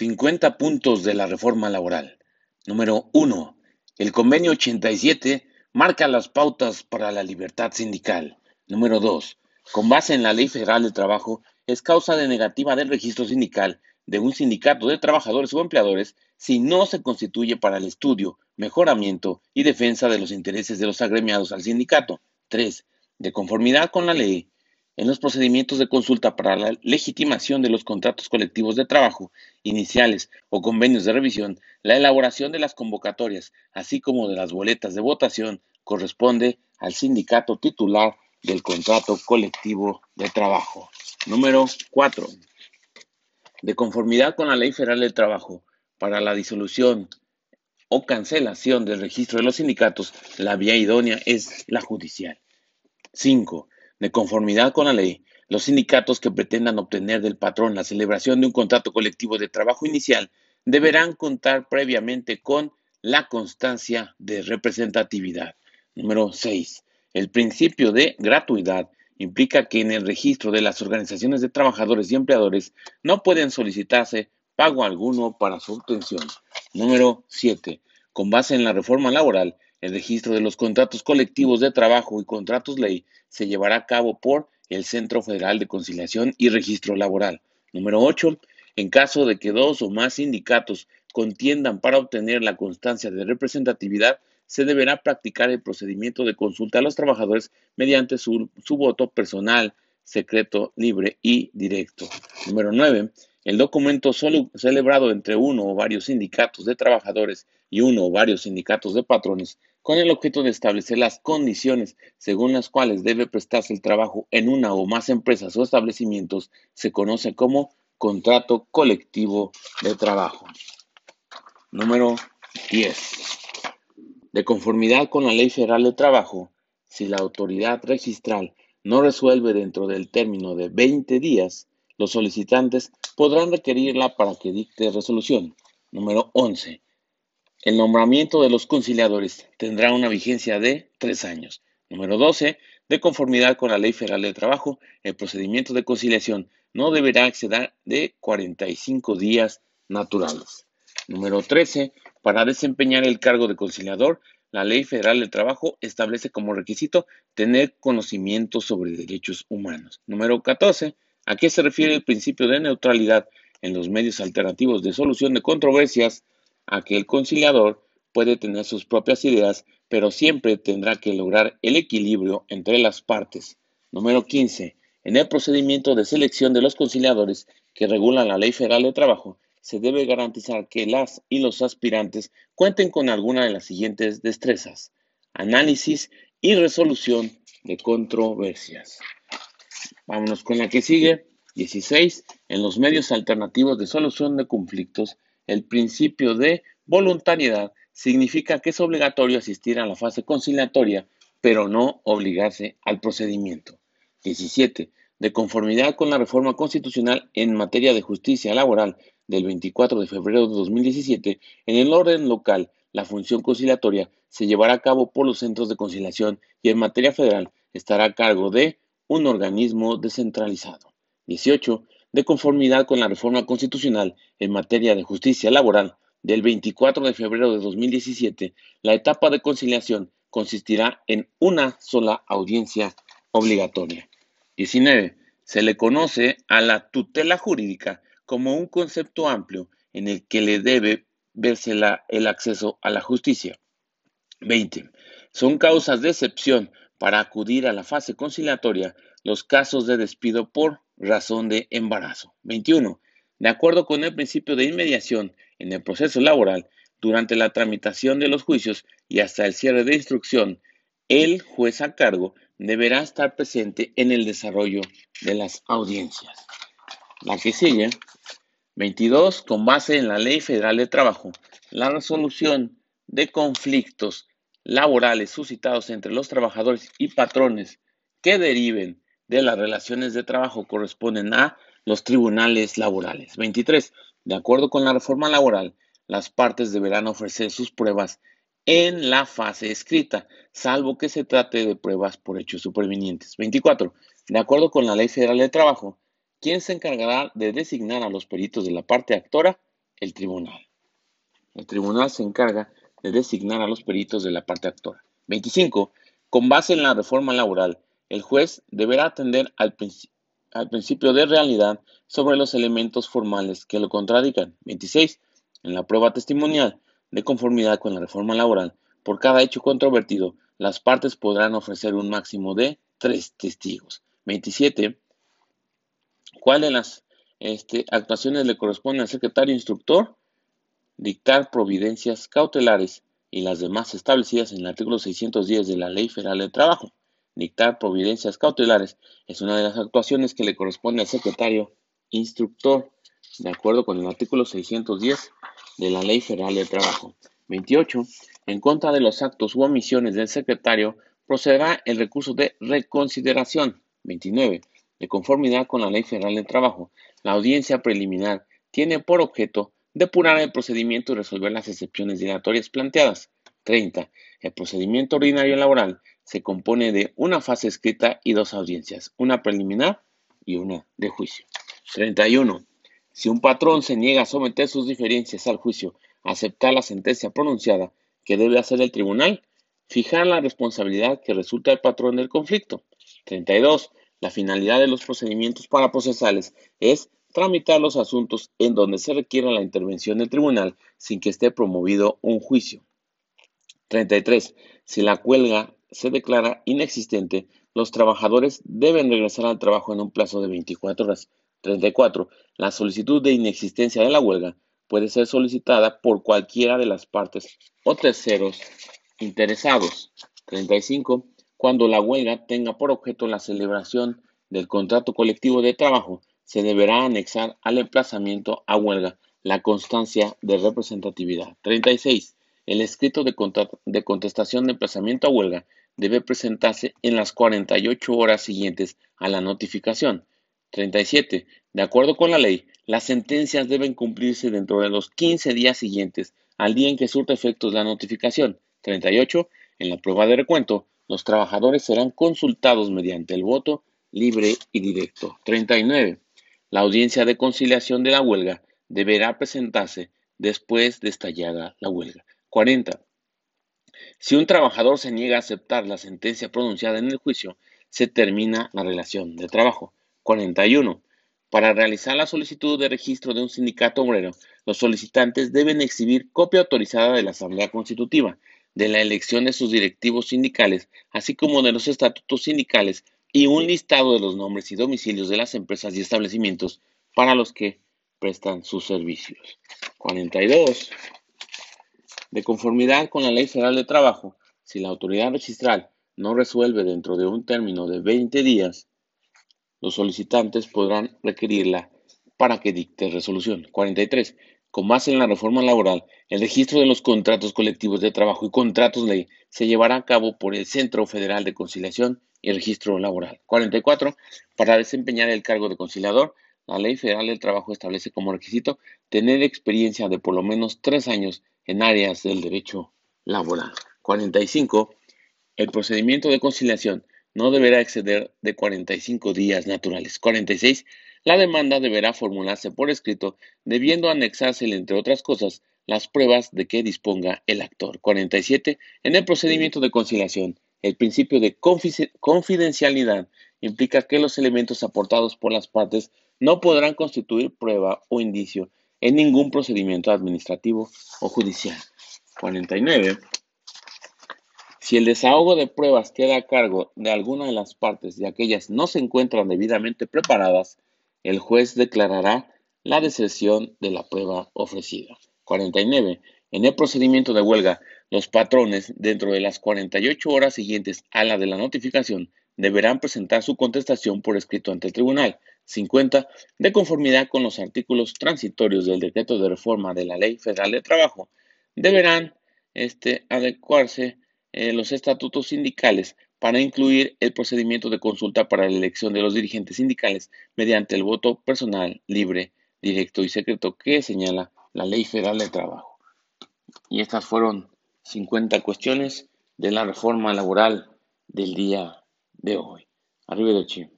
50 puntos de la reforma laboral. Número 1. El convenio 87 marca las pautas para la libertad sindical. Número 2. Con base en la Ley Federal de Trabajo, es causa de negativa del registro sindical de un sindicato de trabajadores o empleadores si no se constituye para el estudio, mejoramiento y defensa de los intereses de los agremiados al sindicato. 3. De conformidad con la ley, en los procedimientos de consulta para la legitimación de los contratos colectivos de trabajo iniciales o convenios de revisión, la elaboración de las convocatorias, así como de las boletas de votación, corresponde al sindicato titular del contrato colectivo de trabajo. Número 4. De conformidad con la Ley Federal del Trabajo, para la disolución o cancelación del registro de los sindicatos, la vía idónea es la judicial. 5. De conformidad con la ley, los sindicatos que pretendan obtener del patrón la celebración de un contrato colectivo de trabajo inicial deberán contar previamente con la constancia de representatividad. Número 6. El principio de gratuidad implica que en el registro de las organizaciones de trabajadores y empleadores no pueden solicitarse pago alguno para su obtención. Número 7. Con base en la reforma laboral, el registro de los contratos colectivos de trabajo y contratos ley se llevará a cabo por el Centro Federal de Conciliación y Registro Laboral. Número 8. En caso de que dos o más sindicatos contiendan para obtener la constancia de representatividad, se deberá practicar el procedimiento de consulta a los trabajadores mediante su, su voto personal, secreto, libre y directo. Número 9. El documento solo celebrado entre uno o varios sindicatos de trabajadores y uno o varios sindicatos de patrones con el objeto de establecer las condiciones según las cuales debe prestarse el trabajo en una o más empresas o establecimientos, se conoce como contrato colectivo de trabajo. Número 10. De conformidad con la Ley Federal de Trabajo, si la autoridad registral no resuelve dentro del término de 20 días, los solicitantes podrán requerirla para que dicte resolución. Número 11. El nombramiento de los conciliadores tendrá una vigencia de tres años. Número 12. De conformidad con la Ley Federal de Trabajo, el procedimiento de conciliación no deberá exceder de 45 días naturales. Número 13. Para desempeñar el cargo de conciliador, la Ley Federal del Trabajo establece como requisito tener conocimiento sobre derechos humanos. Número 14. ¿A qué se refiere el principio de neutralidad en los medios alternativos de solución de controversias? A que el conciliador puede tener sus propias ideas, pero siempre tendrá que lograr el equilibrio entre las partes. Número 15. En el procedimiento de selección de los conciliadores que regula la Ley Federal de Trabajo, se debe garantizar que las y los aspirantes cuenten con alguna de las siguientes destrezas. Análisis y resolución de controversias. Vámonos con la que sigue. 16. En los medios alternativos de solución de conflictos el principio de voluntariedad significa que es obligatorio asistir a la fase conciliatoria, pero no obligarse al procedimiento. 17. De conformidad con la reforma constitucional en materia de justicia laboral del 24 de febrero de 2017, en el orden local, la función conciliatoria se llevará a cabo por los centros de conciliación y en materia federal estará a cargo de un organismo descentralizado. 18 de conformidad con la reforma constitucional en materia de justicia laboral del 24 de febrero de 2017, la etapa de conciliación consistirá en una sola audiencia obligatoria. 19. Se le conoce a la tutela jurídica como un concepto amplio en el que le debe verse el acceso a la justicia. 20. Son causas de excepción para acudir a la fase conciliatoria los casos de despido por razón de embarazo. 21. De acuerdo con el principio de inmediación en el proceso laboral, durante la tramitación de los juicios y hasta el cierre de instrucción, el juez a cargo deberá estar presente en el desarrollo de las audiencias. La que sigue, 22, con base en la Ley Federal de Trabajo, la resolución de conflictos laborales suscitados entre los trabajadores y patrones que deriven de las relaciones de trabajo corresponden a los tribunales laborales. 23. De acuerdo con la reforma laboral, las partes deberán ofrecer sus pruebas en la fase escrita, salvo que se trate de pruebas por hechos supervinientes. 24. De acuerdo con la Ley Federal de Trabajo, ¿quién se encargará de designar a los peritos de la parte actora? el tribunal. El tribunal se encarga de designar a los peritos de la parte actora. 25. Con base en la reforma laboral, el juez deberá atender al, principio de realidad sobre los elementos formales que lo contradican. 26. En la prueba testimonial, de conformidad con la reforma laboral, por cada hecho controvertido, las partes podrán ofrecer un máximo de tres testigos. 27. ¿Cuál de las este, actuaciones le corresponde al secretario instructor? Dictar providencias cautelares y las demás establecidas en el artículo 610 de la Ley Federal de Trabajo. Dictar providencias cautelares es una de las actuaciones que le corresponde al secretario instructor, de acuerdo con el artículo 610 de la Ley Federal de Trabajo. 28. En contra de los actos u omisiones del secretario, procederá el recurso de reconsideración. 29. De conformidad con la Ley Federal de Trabajo, la audiencia preliminar tiene por objeto depurar el procedimiento y resolver las excepciones dilatorias planteadas. 30. El procedimiento ordinario laboral se compone de una fase escrita y dos audiencias, una preliminar y una de juicio. 31. Si un patrón se niega a someter sus diferencias al juicio, aceptar la sentencia pronunciada, ¿qué debe hacer el tribunal? Fijar la responsabilidad que resulta del patrón del conflicto. 32. La finalidad de los procedimientos paraprocesales es tramitar los asuntos en donde se requiera la intervención del tribunal sin que esté promovido un juicio. 33. Si la huelga se declara inexistente, los trabajadores deben regresar al trabajo en un plazo de 24 horas. 34. La solicitud de inexistencia de la huelga puede ser solicitada por cualquiera de las partes o terceros interesados. 35. Cuando la huelga tenga por objeto la celebración del contrato colectivo de trabajo, se deberá anexar al emplazamiento a huelga la constancia de representatividad. 36. El escrito de, de contestación de emplazamiento a huelga debe presentarse en las 48 horas siguientes a la notificación. 37. De acuerdo con la ley, las sentencias deben cumplirse dentro de los 15 días siguientes al día en que surta efectos la notificación. 38. En la prueba de recuento, los trabajadores serán consultados mediante el voto libre y directo. 39. La audiencia de conciliación de la huelga deberá presentarse después de estallada la huelga. 40. Si un trabajador se niega a aceptar la sentencia pronunciada en el juicio, se termina la relación de trabajo. 41. Para realizar la solicitud de registro de un sindicato obrero, los solicitantes deben exhibir copia autorizada de la Asamblea Constitutiva, de la elección de sus directivos sindicales, así como de los estatutos sindicales y un listado de los nombres y domicilios de las empresas y establecimientos para los que prestan sus servicios. 42. De conformidad con la Ley Federal de Trabajo, si la autoridad registral no resuelve dentro de un término de 20 días los solicitantes podrán requerirla para que dicte resolución. 43. Con base en la reforma laboral, el registro de los contratos colectivos de trabajo y contratos ley se llevará a cabo por el Centro Federal de Conciliación y Registro Laboral. 44. Para desempeñar el cargo de conciliador, la Ley Federal del Trabajo establece como requisito tener experiencia de por lo menos tres años en áreas del derecho laboral. 45. El procedimiento de conciliación no deberá exceder de 45 días naturales. 46. La demanda deberá formularse por escrito, debiendo anexarse, entre otras cosas, las pruebas de que disponga el actor. 47. En el procedimiento de conciliación, el principio de confidencialidad implica que los elementos aportados por las partes no podrán constituir prueba o indicio en ningún procedimiento administrativo o judicial. 49. Si el desahogo de pruebas queda a cargo de alguna de las partes y aquellas no se encuentran debidamente preparadas, el juez declarará la deserción de la prueba ofrecida. 49. En el procedimiento de huelga, los patrones, dentro de las 48 horas siguientes a la de la notificación, deberán presentar su contestación por escrito ante el tribunal. 50. De conformidad con los artículos transitorios del decreto de reforma de la Ley Federal de Trabajo, deberán este, adecuarse eh, los estatutos sindicales para incluir el procedimiento de consulta para la elección de los dirigentes sindicales mediante el voto personal, libre, directo y secreto que señala la Ley Federal de Trabajo. Y estas fueron 50 cuestiones de la reforma laboral del día de hoy. Arrivederci.